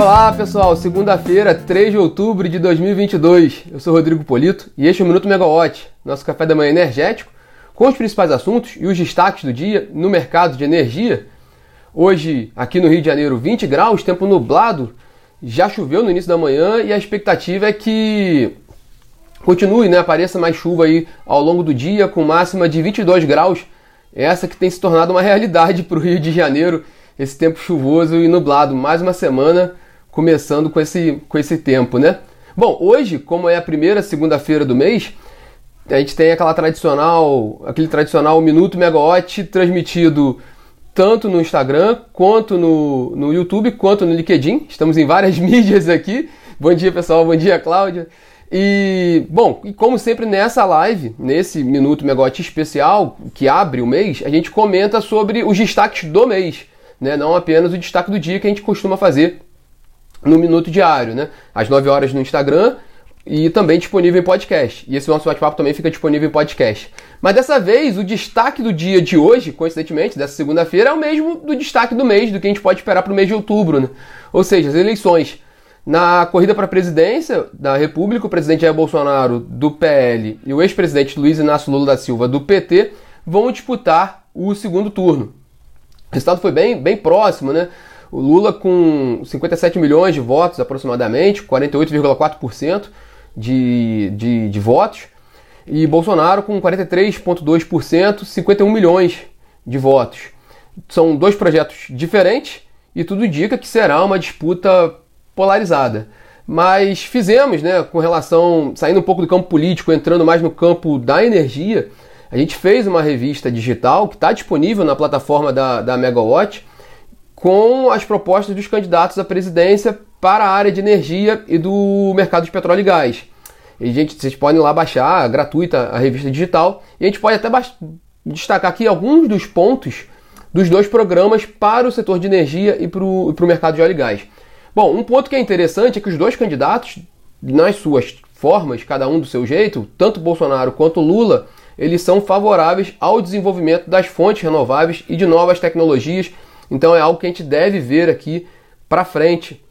Olá pessoal, segunda-feira, 3 de outubro de 2022. Eu sou Rodrigo Polito e este é o Minuto Megawatt, nosso café da manhã energético, com os principais assuntos e os destaques do dia no mercado de energia. Hoje, aqui no Rio de Janeiro, 20 graus, tempo nublado, já choveu no início da manhã e a expectativa é que continue, né, apareça mais chuva aí ao longo do dia, com máxima de 22 graus, essa que tem se tornado uma realidade para o Rio de Janeiro esse tempo chuvoso e nublado. Mais uma semana começando com esse, com esse tempo, né? Bom, hoje, como é a primeira segunda-feira do mês, a gente tem aquela tradicional, aquele tradicional Minuto Megawatt transmitido tanto no Instagram, quanto no, no YouTube, quanto no LinkedIn. Estamos em várias mídias aqui. Bom dia, pessoal. Bom dia, Cláudia. E, bom, e como sempre nessa live, nesse Minuto Megawatt especial, que abre o mês, a gente comenta sobre os destaques do mês né? não apenas o destaque do dia que a gente costuma fazer no Minuto Diário, né? às 9 horas no Instagram e também disponível em podcast. E esse nosso bate-papo também fica disponível em podcast. Mas dessa vez, o destaque do dia de hoje, coincidentemente, dessa segunda-feira, é o mesmo do destaque do mês, do que a gente pode esperar para o mês de outubro. Né? Ou seja, as eleições. Na corrida para a presidência da República, o presidente Jair Bolsonaro, do PL, e o ex-presidente Luiz Inácio Lula da Silva, do PT, vão disputar o segundo turno. O resultado foi bem, bem próximo, né? O Lula com 57 milhões de votos aproximadamente, 48,4% de, de, de votos, e Bolsonaro com 43,2%, 51 milhões de votos. São dois projetos diferentes e tudo indica que será uma disputa polarizada. Mas fizemos, né, com relação, saindo um pouco do campo político, entrando mais no campo da energia, a gente fez uma revista digital que está disponível na plataforma da, da Megawatt com as propostas dos candidatos à presidência para a área de energia e do mercado de petróleo e gás. E, gente, vocês podem lá baixar gratuita a revista digital e a gente pode até destacar aqui alguns dos pontos dos dois programas para o setor de energia e para o mercado de óleo e gás. Bom, um ponto que é interessante é que os dois candidatos, nas suas formas, cada um do seu jeito, tanto Bolsonaro quanto Lula, eles são favoráveis ao desenvolvimento das fontes renováveis e de novas tecnologias. Então é algo que a gente deve ver aqui para frente.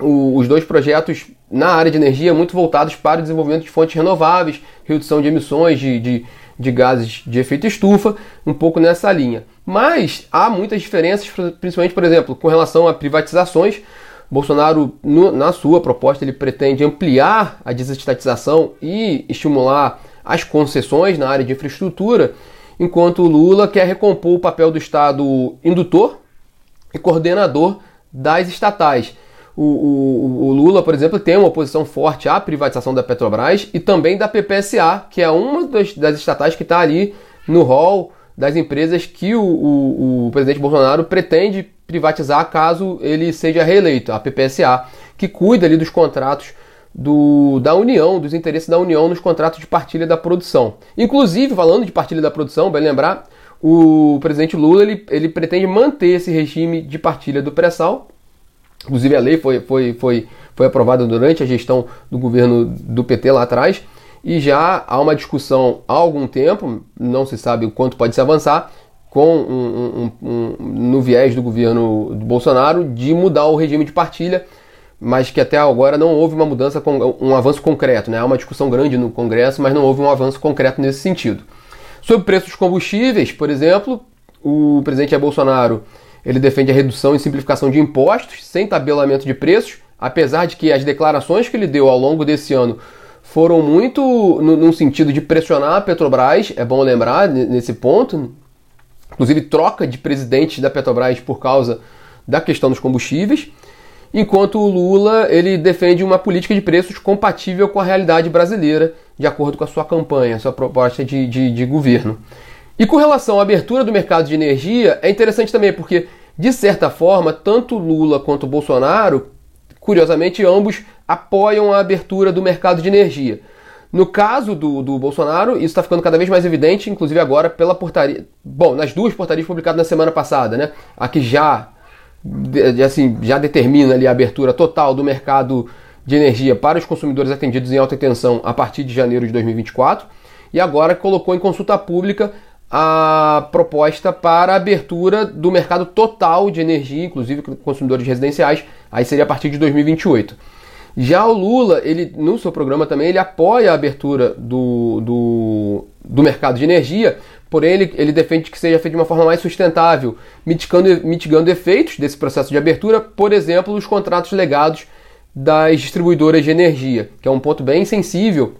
O, os dois projetos na área de energia muito voltados para o desenvolvimento de fontes renováveis, redução de emissões de, de, de gases de efeito estufa, um pouco nessa linha. Mas há muitas diferenças, principalmente, por exemplo, com relação a privatizações. Bolsonaro, no, na sua proposta, ele pretende ampliar a desestatização e estimular as concessões na área de infraestrutura, enquanto o Lula quer recompor o papel do Estado indutor e coordenador das estatais. O, o, o, Lula, por exemplo, tem uma oposição forte à privatização da Petrobras e também da PPSA, que é uma das, das estatais que está ali no rol das empresas que o, o, presidente Bolsonaro pretende privatizar caso ele seja reeleito, a PPSA, que cuida ali dos contratos do, da União, dos interesses da União nos contratos de partilha da produção. Inclusive, falando de partilha da produção, bem lembrar, o presidente Lula ele, ele pretende manter esse regime de partilha do pré-sal. Inclusive, a lei foi, foi, foi, foi aprovada durante a gestão do governo do PT lá atrás. E já há uma discussão há algum tempo, não se sabe o quanto pode se avançar, com um, um, um, no viés do governo do Bolsonaro de mudar o regime de partilha mas que até agora não houve uma mudança, um avanço concreto. Né? Há uma discussão grande no Congresso, mas não houve um avanço concreto nesse sentido. Sobre o preço dos combustíveis, por exemplo, o presidente Bolsonaro ele defende a redução e simplificação de impostos, sem tabelamento de preços, apesar de que as declarações que ele deu ao longo desse ano foram muito no, no sentido de pressionar a Petrobras, é bom lembrar nesse ponto, inclusive troca de presidente da Petrobras por causa da questão dos combustíveis enquanto o Lula ele defende uma política de preços compatível com a realidade brasileira, de acordo com a sua campanha, sua proposta de, de, de governo. E com relação à abertura do mercado de energia, é interessante também porque, de certa forma, tanto Lula quanto Bolsonaro, curiosamente, ambos apoiam a abertura do mercado de energia. No caso do, do Bolsonaro, isso está ficando cada vez mais evidente, inclusive agora pela portaria. Bom, nas duas portarias publicadas na semana passada, né? A que já assim, já determina ali a abertura total do mercado de energia para os consumidores atendidos em alta tensão a partir de janeiro de 2024 e agora colocou em consulta pública a proposta para a abertura do mercado total de energia, inclusive consumidores residenciais, aí seria a partir de 2028. Já o Lula, ele no seu programa também, ele apoia a abertura do, do, do mercado de energia, porém ele, ele defende que seja feito de uma forma mais sustentável, mitigando, mitigando efeitos desse processo de abertura, por exemplo, os contratos legados das distribuidoras de energia, que é um ponto bem sensível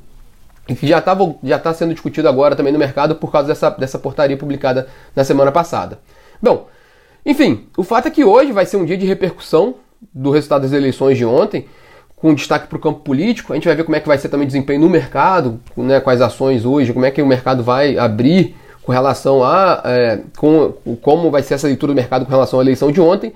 e que já está já tá sendo discutido agora também no mercado por causa dessa, dessa portaria publicada na semana passada. Bom, enfim, o fato é que hoje vai ser um dia de repercussão do resultado das eleições de ontem, com destaque para o campo político. A gente vai ver como é que vai ser também desempenho no mercado, né, as ações hoje, como é que o mercado vai abrir com relação a é, com, como vai ser essa leitura do mercado com relação à eleição de ontem.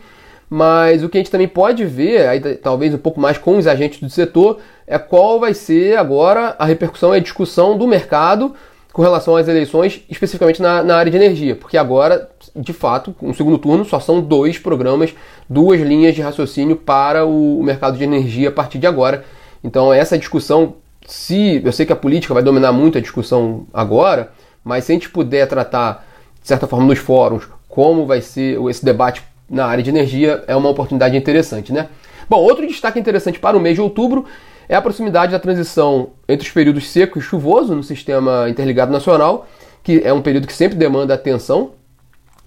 Mas o que a gente também pode ver, aí, talvez um pouco mais com os agentes do setor, é qual vai ser agora a repercussão e a discussão do mercado com relação às eleições, especificamente na, na, área de energia, porque agora, de fato, no segundo turno, só são dois programas, duas linhas de raciocínio para o, mercado de energia a partir de agora. Então, essa discussão, se eu sei que a política vai dominar muito a discussão agora, mas se a gente puder tratar, de certa forma, nos fóruns, como vai ser esse debate na área de energia, é uma oportunidade interessante, né? Bom, outro destaque interessante para o mês de outubro é a proximidade da transição entre os períodos seco e chuvoso no sistema interligado nacional, que é um período que sempre demanda atenção.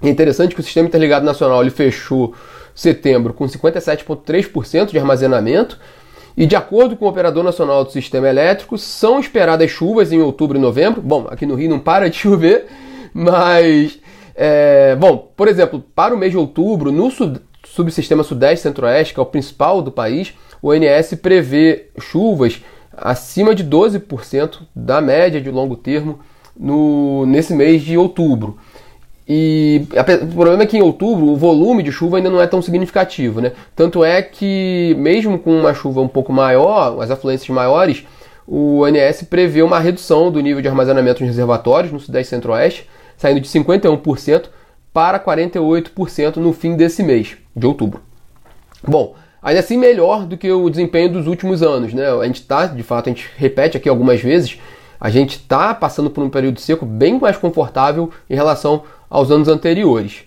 É interessante que o sistema interligado nacional ele fechou setembro com 57,3% de armazenamento. E de acordo com o operador nacional do sistema elétrico, são esperadas chuvas em outubro e novembro. Bom, aqui no Rio não para de chover, mas é, bom, por exemplo, para o mês de outubro, no sud subsistema Sudeste Centro-Oeste, que é o principal do país, o ONS prevê chuvas acima de 12% da média de longo termo no, nesse mês de outubro. E o problema é que em outubro o volume de chuva ainda não é tão significativo, né? Tanto é que, mesmo com uma chuva um pouco maior, as afluências maiores, o ONS prevê uma redução do nível de armazenamento nos reservatórios no Sudeste Centro-Oeste, saindo de 51% para 48% no fim desse mês, de outubro. Bom, ainda assim melhor do que o desempenho dos últimos anos, né? A gente está, de fato, a gente repete aqui algumas vezes, a gente está passando por um período seco bem mais confortável em relação aos anos anteriores.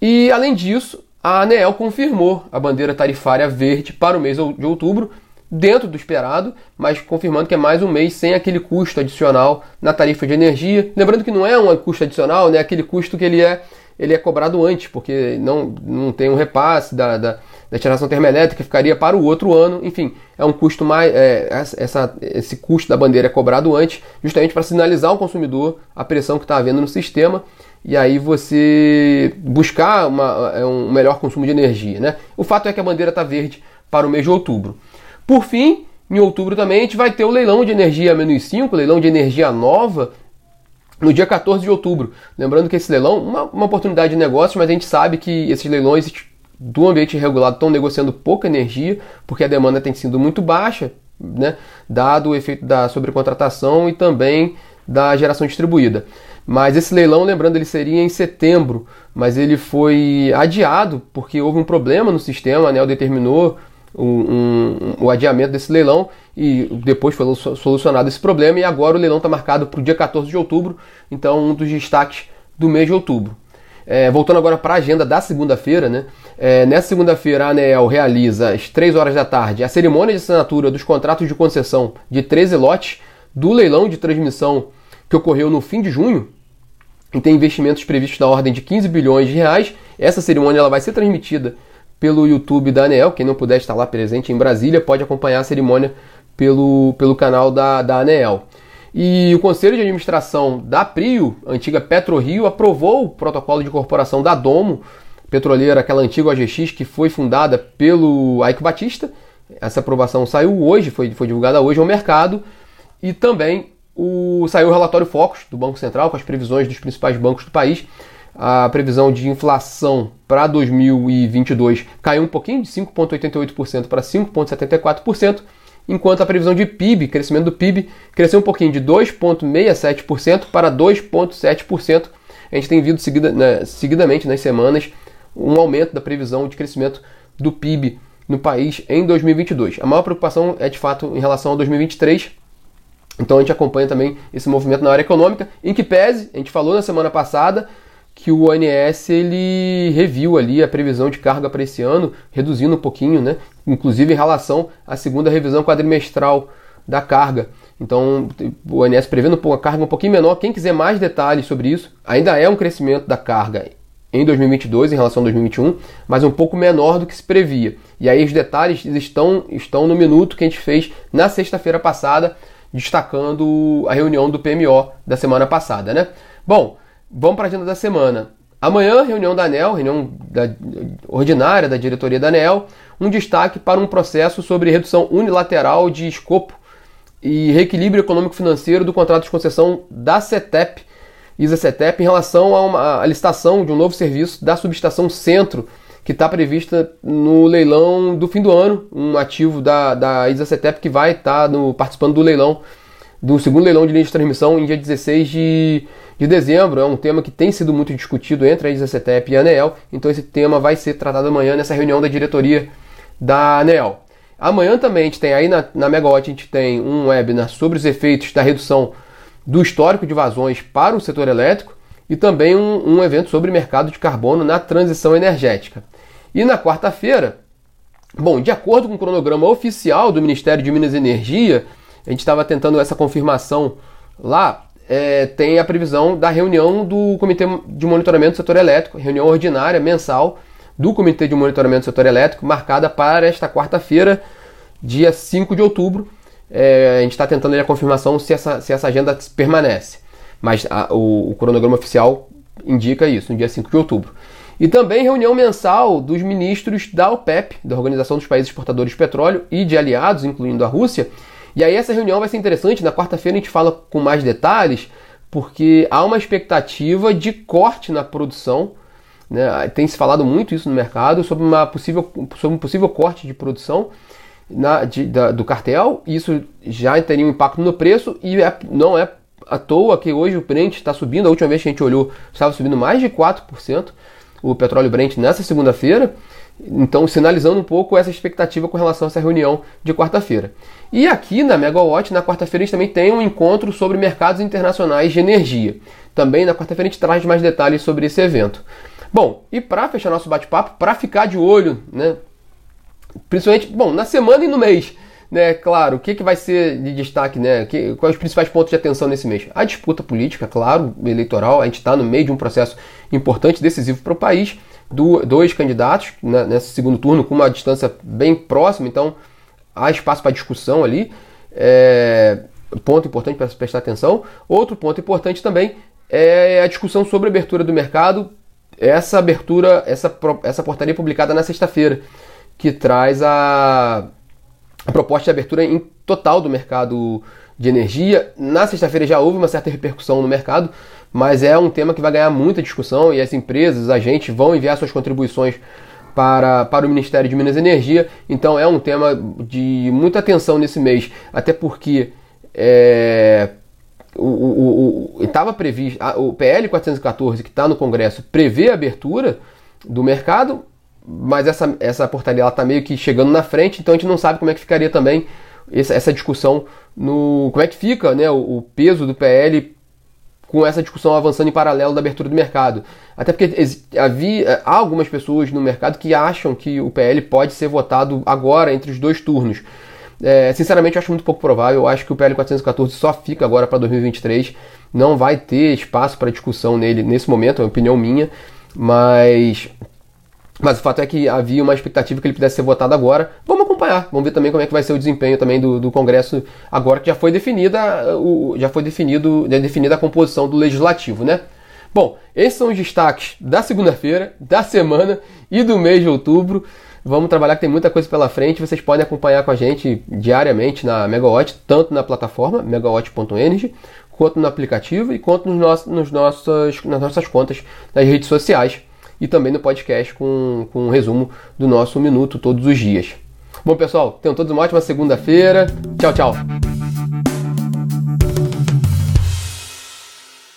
E além disso, a ANEEL confirmou a bandeira tarifária verde para o mês de outubro, dentro do esperado, mas confirmando que é mais um mês sem aquele custo adicional na tarifa de energia. Lembrando que não é um custo adicional, né? Aquele custo que ele é ele é cobrado antes, porque não, não tem um repasse da, da, da geração termoelétrica, ficaria para o outro ano. Enfim, é um custo mais. É, essa, esse custo da bandeira é cobrado antes, justamente para sinalizar ao consumidor a pressão que está havendo no sistema e aí você buscar uma, é, um melhor consumo de energia. Né? O fato é que a bandeira está verde para o mês de outubro. Por fim, em outubro também a gente vai ter o leilão de energia menos 5, leilão de energia nova, no dia 14 de outubro. Lembrando que esse leilão, uma, uma oportunidade de negócio, mas a gente sabe que esses leilões do ambiente regulado estão negociando pouca energia, porque a demanda tem sido muito baixa, né, dado o efeito da sobrecontratação e também da geração distribuída. Mas esse leilão, lembrando, ele seria em setembro, mas ele foi adiado porque houve um problema no sistema, a ANEL determinou um, um, o adiamento desse leilão e depois foi solucionado esse problema e agora o leilão está marcado para o dia 14 de outubro, então um dos destaques do mês de outubro. É, voltando agora para a agenda da segunda-feira, né? É, nessa segunda-feira a ANEEL realiza às 3 horas da tarde a cerimônia de assinatura dos contratos de concessão de 13 lotes do leilão de transmissão que ocorreu no fim de junho e tem investimentos previstos da ordem de 15 bilhões de reais. Essa cerimônia ela vai ser transmitida pelo YouTube da ANEEL. Quem não puder estar lá presente em Brasília pode acompanhar a cerimônia pelo, pelo canal da, da ANEEL. E o Conselho de Administração da Prio, antiga PetroRio, aprovou o protocolo de incorporação da Domo, petroleira, aquela antiga OGX que foi fundada pelo Ike Batista. Essa aprovação saiu hoje, foi, foi divulgada hoje ao mercado. E também o, saiu o relatório Focus do Banco Central com as previsões dos principais bancos do país a previsão de inflação para 2022 caiu um pouquinho, de 5,88% para 5,74%, enquanto a previsão de PIB, crescimento do PIB, cresceu um pouquinho, de 2,67% para 2,7%. A gente tem visto seguida, né, seguidamente nas semanas um aumento da previsão de crescimento do PIB no país em 2022. A maior preocupação é de fato em relação a 2023, Então a gente acompanha também esse movimento na área econômica, em que pese, a gente falou na semana passada, que o ONS ele reviu ali a previsão de carga para esse ano, reduzindo um pouquinho, né? inclusive em relação à segunda revisão quadrimestral da carga. Então, o ONS prevendo a carga um pouquinho menor. Quem quiser mais detalhes sobre isso, ainda é um crescimento da carga em 2022 em relação a 2021, mas um pouco menor do que se previa. E aí os detalhes estão, estão no minuto que a gente fez na sexta-feira passada, destacando a reunião do PMO da semana passada, né? Bom, Vamos para a agenda da semana. Amanhã, reunião da ANEL, reunião da, ordinária da diretoria da ANEL, um destaque para um processo sobre redução unilateral de escopo e reequilíbrio econômico-financeiro do contrato de concessão da CETEP, ISA-CETEP, em relação a uma a licitação de um novo serviço da subestação Centro, que está prevista no leilão do fim do ano, um ativo da, da ISA-CETEP que vai estar tá participando do leilão, do segundo leilão de linha de transmissão em dia 16 de de dezembro. É um tema que tem sido muito discutido entre a ISACETEP e a ANEEL, então esse tema vai ser tratado amanhã nessa reunião da diretoria da ANEEL. Amanhã também a gente tem aí na, na Megawatt, a gente tem um webinar sobre os efeitos da redução do histórico de vazões para o setor elétrico e também um, um evento sobre mercado de carbono na transição energética. E na quarta-feira, bom, de acordo com o cronograma oficial do Ministério de Minas e Energia, a gente estava tentando essa confirmação lá é, tem a previsão da reunião do Comitê de Monitoramento do Setor Elétrico, reunião ordinária mensal do Comitê de Monitoramento do Setor Elétrico, marcada para esta quarta-feira, dia 5 de outubro. É, a gente está tentando a confirmação se essa, se essa agenda permanece, mas a, o, o cronograma oficial indica isso, no dia 5 de outubro. E também reunião mensal dos ministros da OPEP, da Organização dos Países Exportadores de Petróleo, e de aliados, incluindo a Rússia, e aí essa reunião vai ser interessante, na quarta-feira a gente fala com mais detalhes, porque há uma expectativa de corte na produção. Né? Tem se falado muito isso no mercado sobre, uma possível, sobre um possível corte de produção na, de, da, do cartel. Isso já teria um impacto no preço e é, não é à toa que hoje o Brent está subindo. A última vez que a gente olhou, estava subindo mais de 4% o petróleo Brent nessa segunda-feira. Então, sinalizando um pouco essa expectativa com relação a essa reunião de quarta-feira. E aqui na Megawatt, na quarta-feira, a gente também tem um encontro sobre mercados internacionais de energia. Também na quarta-feira a gente traz mais detalhes sobre esse evento. Bom, e para fechar nosso bate-papo, para ficar de olho, né? Principalmente, bom, na semana e no mês, né? Claro, o que, que vai ser de destaque, né? Que, quais os principais pontos de atenção nesse mês? A disputa política, claro, eleitoral. A gente está no meio de um processo importante, decisivo para o país do, dois candidatos né, nesse segundo turno com uma distância bem próxima, então há espaço para discussão ali. É, ponto importante para prestar atenção. Outro ponto importante também é a discussão sobre a abertura do mercado. Essa abertura, essa, essa portaria publicada na sexta-feira, que traz a, a proposta de abertura em total do mercado de energia. Na sexta-feira já houve uma certa repercussão no mercado, mas é um tema que vai ganhar muita discussão e as empresas, os agentes vão enviar suas contribuições para, para o Ministério de Minas e Energia. Então é um tema de muita atenção nesse mês, até porque é, o estava previsto, o PL 414 que está no Congresso prevê a abertura do mercado, mas essa, essa portaria está meio que chegando na frente, então a gente não sabe como é que ficaria também essa, discussão no como é que fica né, o, o peso do PL com essa discussão avançando em paralelo da abertura do mercado. Até porque havia, há algumas pessoas no mercado que acham que o PL pode ser votado agora entre os dois turnos. É, sinceramente, eu acho muito pouco provável. Eu acho que o PL 414 só fica agora para 2023. Não vai ter espaço para discussão nele nesse momento, é uma opinião minha. Mas mas o fato é que havia uma expectativa que ele pudesse ser votado agora. Vamos acompanhar, vamos ver também como é que vai ser o desempenho também do, do Congresso agora que já foi definida, o, já foi definido, já definida a composição do legislativo, né? Bom, esses são os destaques da segunda-feira, da semana e do mês de outubro. Vamos trabalhar que tem muita coisa pela frente. Vocês podem acompanhar com a gente diariamente na Megawatt, tanto na plataforma megawatt.energy, quanto no aplicativo e quanto nos nossos, nos nossos, nas nossas contas nas redes sociais e também no podcast com, com um resumo do nosso minuto todos os dias. Bom, pessoal, tenham todos uma ótima segunda-feira. Tchau, tchau.